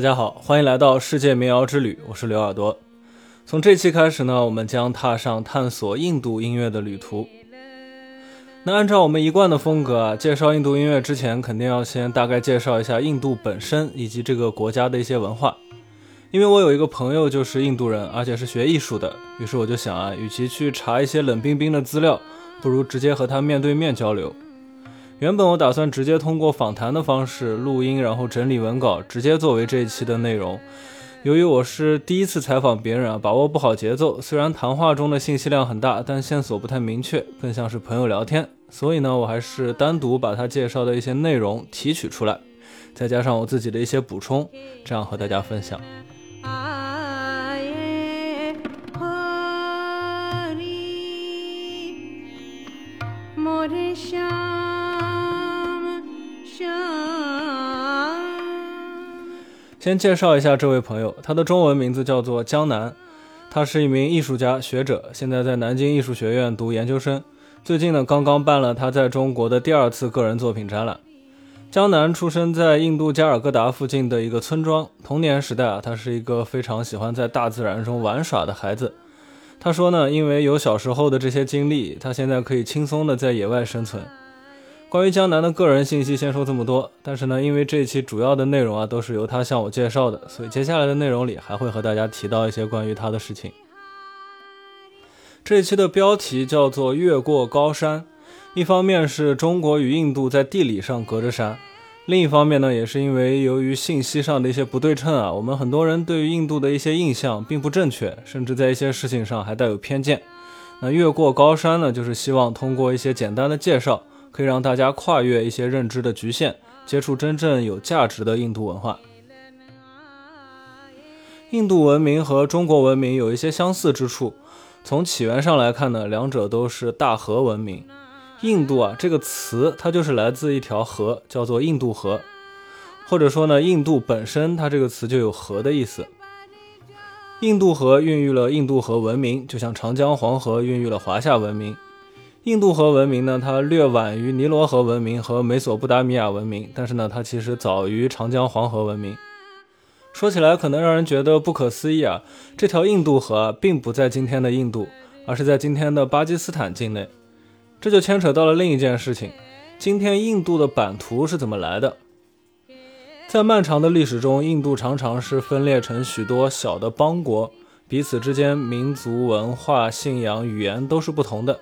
大家好，欢迎来到世界民谣之旅，我是刘耳朵。从这期开始呢，我们将踏上探索印度音乐的旅途。那按照我们一贯的风格啊，介绍印度音乐之前，肯定要先大概介绍一下印度本身以及这个国家的一些文化。因为我有一个朋友就是印度人，而且是学艺术的，于是我就想啊，与其去查一些冷冰冰的资料，不如直接和他面对面交流。原本我打算直接通过访谈的方式录音，然后整理文稿，直接作为这一期的内容。由于我是第一次采访别人啊，把握不好节奏，虽然谈话中的信息量很大，但线索不太明确，更像是朋友聊天。所以呢，我还是单独把他介绍的一些内容提取出来，再加上我自己的一些补充，这样和大家分享。先介绍一下这位朋友，他的中文名字叫做江南，他是一名艺术家、学者，现在在南京艺术学院读研究生。最近呢，刚刚办了他在中国的第二次个人作品展览。江南出生在印度加尔各答附近的一个村庄，童年时代啊，他是一个非常喜欢在大自然中玩耍的孩子。他说呢，因为有小时候的这些经历，他现在可以轻松的在野外生存。关于江南的个人信息，先说这么多。但是呢，因为这一期主要的内容啊，都是由他向我介绍的，所以接下来的内容里还会和大家提到一些关于他的事情。这一期的标题叫做“越过高山”，一方面是中国与印度在地理上隔着山，另一方面呢，也是因为由于信息上的一些不对称啊，我们很多人对于印度的一些印象并不正确，甚至在一些事情上还带有偏见。那越过高山呢，就是希望通过一些简单的介绍。可以让大家跨越一些认知的局限，接触真正有价值的印度文化。印度文明和中国文明有一些相似之处，从起源上来看呢，两者都是大河文明。印度啊这个词，它就是来自一条河，叫做印度河，或者说呢，印度本身它这个词就有河的意思。印度河孕育了印度河文明，就像长江黄河孕育了华夏文明。印度河文明呢，它略晚于尼罗河文明和美索不达米亚文明，但是呢，它其实早于长江黄河文明。说起来可能让人觉得不可思议啊，这条印度河并不在今天的印度，而是在今天的巴基斯坦境内。这就牵扯到了另一件事情：今天印度的版图是怎么来的？在漫长的历史中，印度常常是分裂成许多小的邦国，彼此之间民族文化、信仰、语言都是不同的。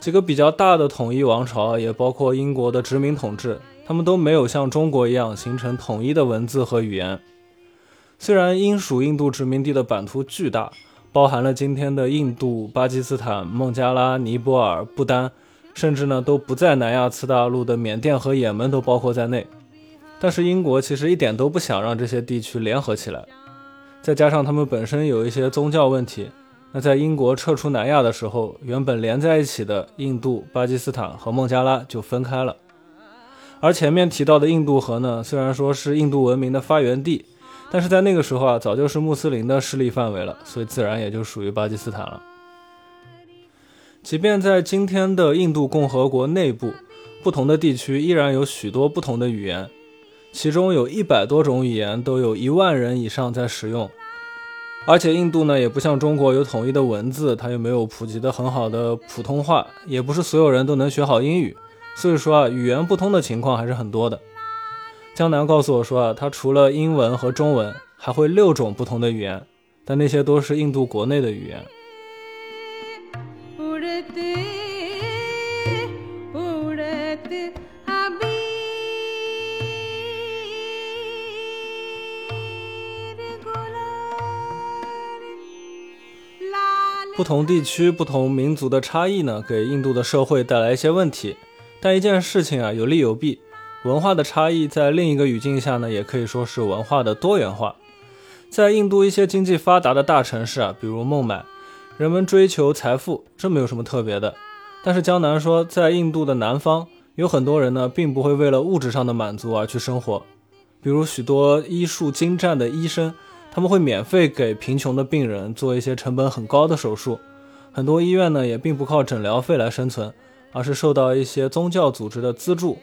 几个比较大的统一王朝，也包括英国的殖民统治，他们都没有像中国一样形成统一的文字和语言。虽然英属印度殖民地的版图巨大，包含了今天的印度、巴基斯坦、孟加拉、尼泊尔、不丹，甚至呢都不在南亚次大陆的缅甸和也门都包括在内，但是英国其实一点都不想让这些地区联合起来，再加上他们本身有一些宗教问题。那在英国撤出南亚的时候，原本连在一起的印度、巴基斯坦和孟加拉就分开了。而前面提到的印度河呢，虽然说是印度文明的发源地，但是在那个时候啊，早就是穆斯林的势力范围了，所以自然也就属于巴基斯坦了。即便在今天的印度共和国内部，不同的地区依然有许多不同的语言，其中有一百多种语言，都有一万人以上在使用。而且印度呢，也不像中国有统一的文字，它又没有普及的很好的普通话，也不是所有人都能学好英语，所以说啊，语言不通的情况还是很多的。江南告诉我说啊，他除了英文和中文，还会六种不同的语言，但那些都是印度国内的语言。不同地区、不同民族的差异呢，给印度的社会带来一些问题。但一件事情啊，有利有弊。文化的差异在另一个语境下呢，也可以说是文化的多元化。在印度一些经济发达的大城市啊，比如孟买，人们追求财富，这没有什么特别的。但是江南说，在印度的南方，有很多人呢，并不会为了物质上的满足而去生活。比如许多医术精湛的医生。他们会免费给贫穷的病人做一些成本很高的手术，很多医院呢也并不靠诊疗费来生存，而是受到一些宗教组织的资助。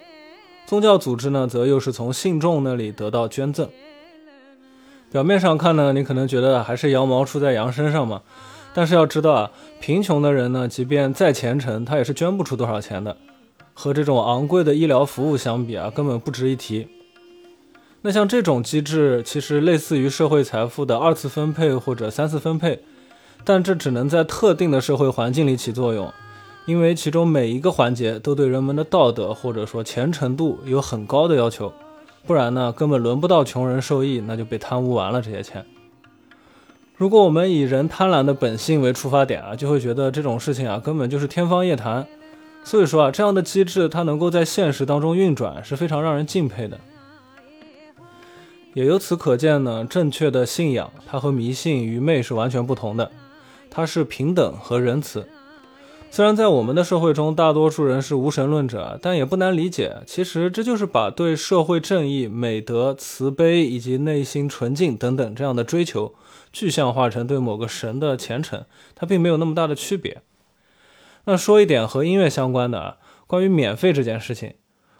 宗教组织呢则又是从信众那里得到捐赠。表面上看呢，你可能觉得还是羊毛出在羊身上嘛。但是要知道啊，贫穷的人呢，即便再虔诚，他也是捐不出多少钱的。和这种昂贵的医疗服务相比啊，根本不值一提。那像这种机制，其实类似于社会财富的二次分配或者三次分配，但这只能在特定的社会环境里起作用，因为其中每一个环节都对人们的道德或者说虔诚度有很高的要求，不然呢，根本轮不到穷人受益，那就被贪污完了这些钱。如果我们以人贪婪的本性为出发点啊，就会觉得这种事情啊根本就是天方夜谭。所以说啊，这样的机制它能够在现实当中运转是非常让人敬佩的。也由此可见呢，正确的信仰它和迷信愚昧是完全不同的，它是平等和仁慈。虽然在我们的社会中，大多数人是无神论者，但也不难理解，其实这就是把对社会正义、美德、慈悲以及内心纯净等等这样的追求。具象化成对某个神的虔诚，它并没有那么大的区别。那说一点和音乐相关的啊，关于免费这件事情，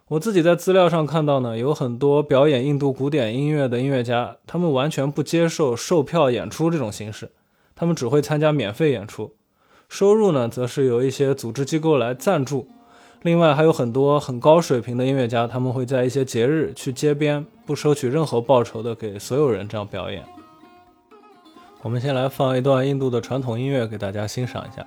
我自己在资料上看到呢，有很多表演印度古典音乐的音乐家，他们完全不接受售票演出这种形式，他们只会参加免费演出，收入呢，则是由一些组织机构来赞助。另外还有很多很高水平的音乐家，他们会在一些节日去街边，不收取任何报酬的给所有人这样表演。我们先来放一段印度的传统音乐给大家欣赏一下。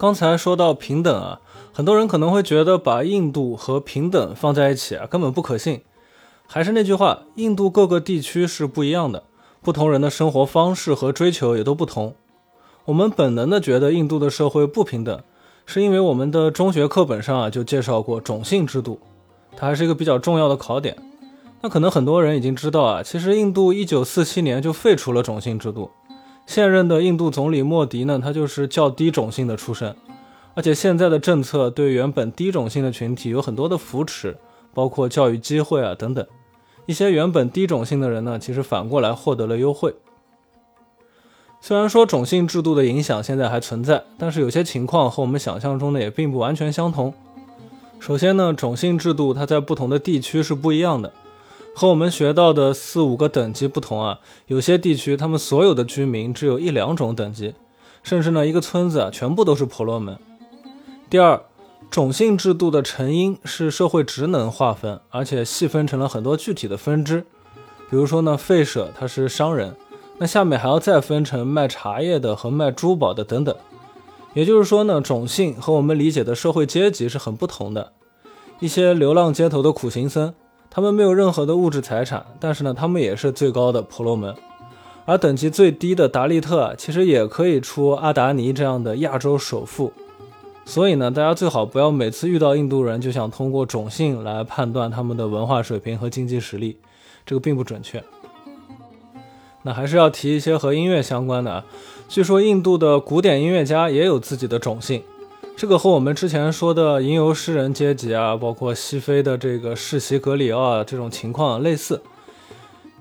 刚才说到平等啊，很多人可能会觉得把印度和平等放在一起啊，根本不可信。还是那句话，印度各个地区是不一样的，不同人的生活方式和追求也都不同。我们本能的觉得印度的社会不平等，是因为我们的中学课本上啊就介绍过种姓制度，它还是一个比较重要的考点。那可能很多人已经知道啊，其实印度一九四七年就废除了种姓制度。现任的印度总理莫迪呢，他就是较低种姓的出身，而且现在的政策对原本低种姓的群体有很多的扶持，包括教育机会啊等等。一些原本低种姓的人呢，其实反过来获得了优惠。虽然说种姓制度的影响现在还存在，但是有些情况和我们想象中的也并不完全相同。首先呢，种姓制度它在不同的地区是不一样的。和我们学到的四五个等级不同啊，有些地区他们所有的居民只有一两种等级，甚至呢一个村子啊全部都是婆罗门。第二，种姓制度的成因是社会职能划分，而且细分成了很多具体的分支。比如说呢，吠舍他是商人，那下面还要再分成卖茶叶的和卖珠宝的等等。也就是说呢，种姓和我们理解的社会阶级是很不同的。一些流浪街头的苦行僧。他们没有任何的物质财产，但是呢，他们也是最高的婆罗门。而等级最低的达利特，其实也可以出阿达尼这样的亚洲首富。所以呢，大家最好不要每次遇到印度人就想通过种姓来判断他们的文化水平和经济实力，这个并不准确。那还是要提一些和音乐相关的啊。据说印度的古典音乐家也有自己的种姓。这个和我们之前说的吟游诗人阶级啊，包括西非的这个世袭格里奥啊这种情况类似。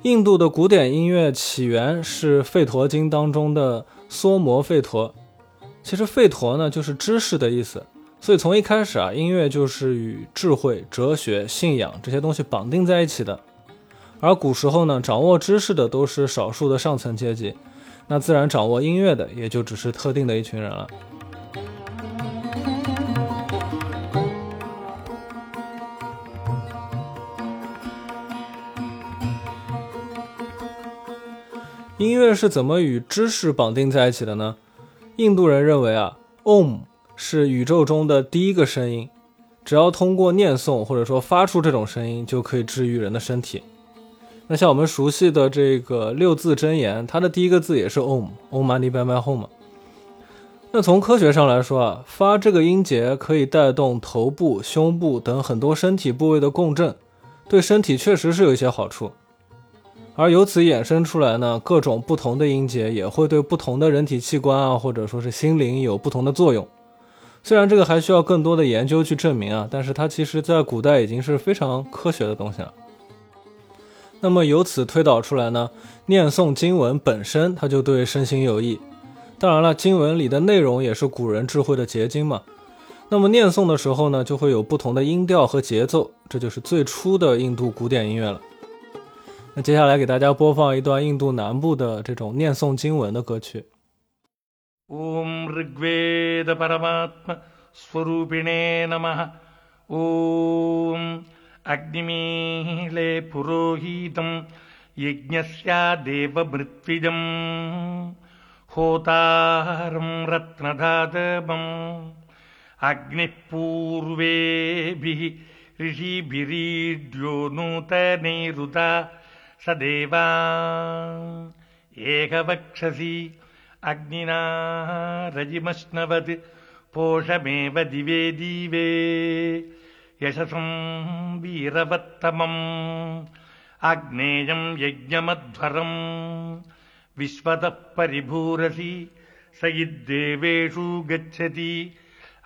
印度的古典音乐起源是《吠陀经》当中的梭摩吠陀。其实吠陀呢就是知识的意思，所以从一开始啊，音乐就是与智慧、哲学、信仰这些东西绑定在一起的。而古时候呢，掌握知识的都是少数的上层阶级，那自然掌握音乐的也就只是特定的一群人了。音乐是怎么与知识绑定在一起的呢？印度人认为啊，Om 是宇宙中的第一个声音，只要通过念诵或者说发出这种声音，就可以治愈人的身体。那像我们熟悉的这个六字真言，它的第一个字也是 Om，Om Mani Padme Hum。那从科学上来说啊，发这个音节可以带动头部、胸部等很多身体部位的共振，对身体确实是有一些好处。而由此衍生出来呢，各种不同的音节也会对不同的人体器官啊，或者说是心灵有不同的作用。虽然这个还需要更多的研究去证明啊，但是它其实在古代已经是非常科学的东西了。那么由此推导出来呢，念诵经文本身它就对身心有益。当然了，经文里的内容也是古人智慧的结晶嘛。那么念诵的时候呢，就会有不同的音调和节奏，这就是最初的印度古典音乐了。那接下来给大家播放一段印度南部的这种念诵经文的歌曲。ॐ ऋग्वेदपरमात्मस्वरूपिणे नमः ॐ अग्निमीले पुरोहितं यज्ञस्यादेवमृत्विजम् होतारं रत्नधातवम् अग्निः पूर्वेभिः ऋषिभिरीड्यो नूतनैरुता स देवा एकवक्षसि अग्निना रजिमश्नवत् पोषमेव दिवे दिवे। यशसं वीरवत्तमम् आग्नेयं यज्ञमध्वरम्। विश्वतः परिभूरसि स यद्देवेषु गच्छति।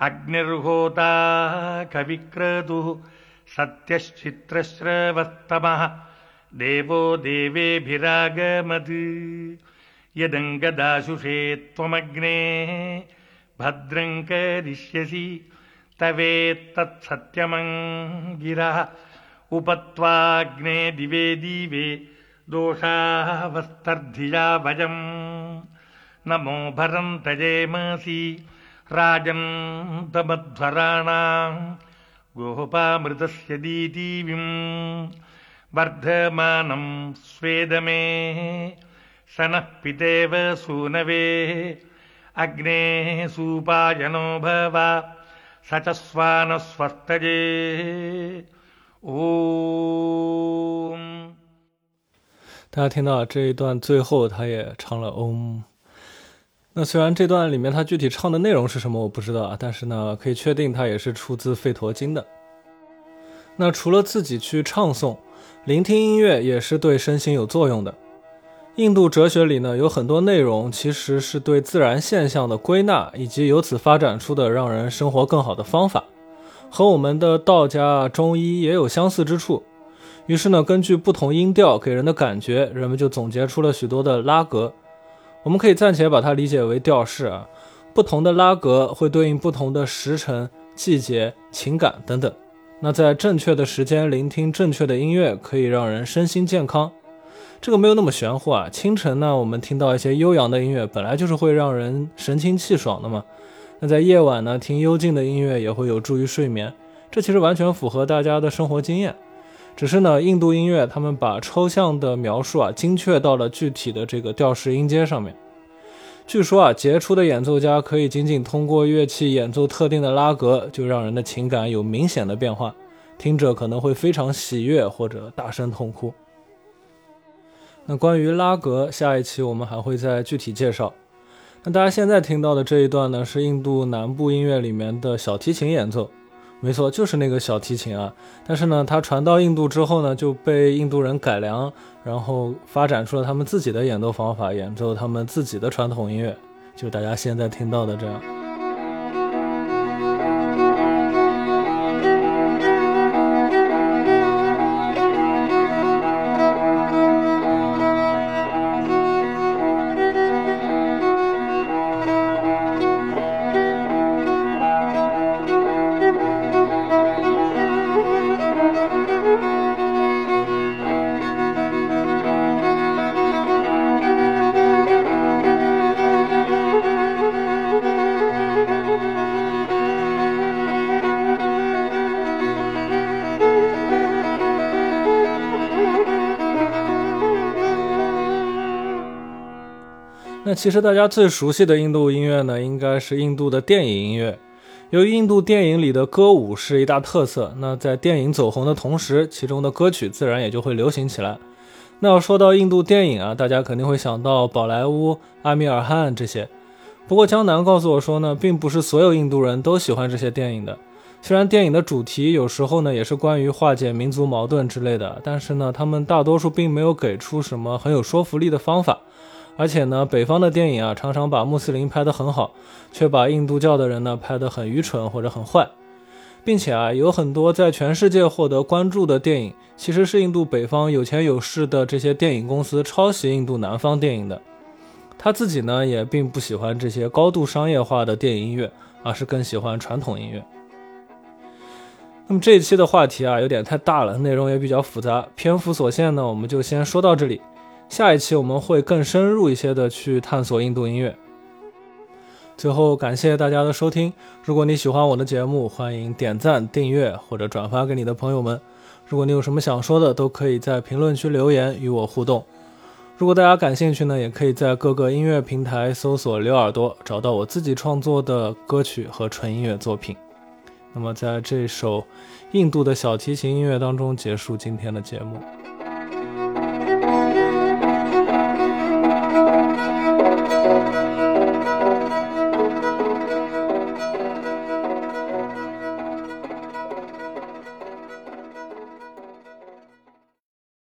अग्निर्होता कविक्रतुः सत्यश्चित्रश्रवस्तमः देवो देवेभिरागमत्। यदङ्गदाशुषे त्वमग्ने भद्रं करिष्यसि तवेत्तत्सत्यमङ्गिरः उपत्वाग्ने दिवे दिवे दोषावस्तर्धिया भजम्। नमो भरन्तजेमसि राजन्तमध्वराणाम् गोपामृतस्य दीदीविम् वर्धमानं स्वेदमे स नः पितेव सूनवे अग्ने सूपायनो भव स च स्वानस्वस्तजे ॐ 大家听到这一段最后，他也唱了 Om。那虽然这段里面他具体唱的内容是什么我不知道啊，但是呢，可以确定它也是出自《吠陀经》的。那除了自己去唱诵， 聆听音乐也是对身心有作用的。印度哲学里呢，有很多内容其实是对自然现象的归纳，以及由此发展出的让人生活更好的方法，和我们的道家、中医也有相似之处。于是呢，根据不同音调给人的感觉，人们就总结出了许多的拉格。我们可以暂且把它理解为调式啊，不同的拉格会对应不同的时辰、季节、情感等等。那在正确的时间聆听正确的音乐，可以让人身心健康。这个没有那么玄乎啊。清晨呢，我们听到一些悠扬的音乐，本来就是会让人神清气爽的嘛。那在夜晚呢，听幽静的音乐也会有助于睡眠。这其实完全符合大家的生活经验。只是呢，印度音乐他们把抽象的描述啊，精确到了具体的这个调式音阶上面。据说啊，杰出的演奏家可以仅仅通过乐器演奏特定的拉格，就让人的情感有明显的变化，听者可能会非常喜悦或者大声痛哭。那关于拉格，下一期我们还会再具体介绍。那大家现在听到的这一段呢，是印度南部音乐里面的小提琴演奏。没错，就是那个小提琴啊。但是呢，它传到印度之后呢，就被印度人改良，然后发展出了他们自己的演奏方法，演奏他们自己的传统音乐，就大家现在听到的这样。其实大家最熟悉的印度音乐呢，应该是印度的电影音乐。由于印度电影里的歌舞是一大特色，那在电影走红的同时，其中的歌曲自然也就会流行起来。那要说到印度电影啊，大家肯定会想到宝莱坞、阿米尔汗这些。不过江南告诉我说呢，并不是所有印度人都喜欢这些电影的。虽然电影的主题有时候呢也是关于化解民族矛盾之类的，但是呢，他们大多数并没有给出什么很有说服力的方法。而且呢，北方的电影啊，常常把穆斯林拍得很好，却把印度教的人呢拍得很愚蠢或者很坏。并且啊，有很多在全世界获得关注的电影，其实是印度北方有钱有势的这些电影公司抄袭印度南方电影的。他自己呢，也并不喜欢这些高度商业化的电影音乐，而是更喜欢传统音乐。那么这一期的话题啊，有点太大了，内容也比较复杂，篇幅所限呢，我们就先说到这里。下一期我们会更深入一些的去探索印度音乐。最后感谢大家的收听，如果你喜欢我的节目，欢迎点赞、订阅或者转发给你的朋友们。如果你有什么想说的，都可以在评论区留言与我互动。如果大家感兴趣呢，也可以在各个音乐平台搜索“刘耳朵”，找到我自己创作的歌曲和纯音乐作品。那么，在这首印度的小提琴音乐当中结束今天的节目。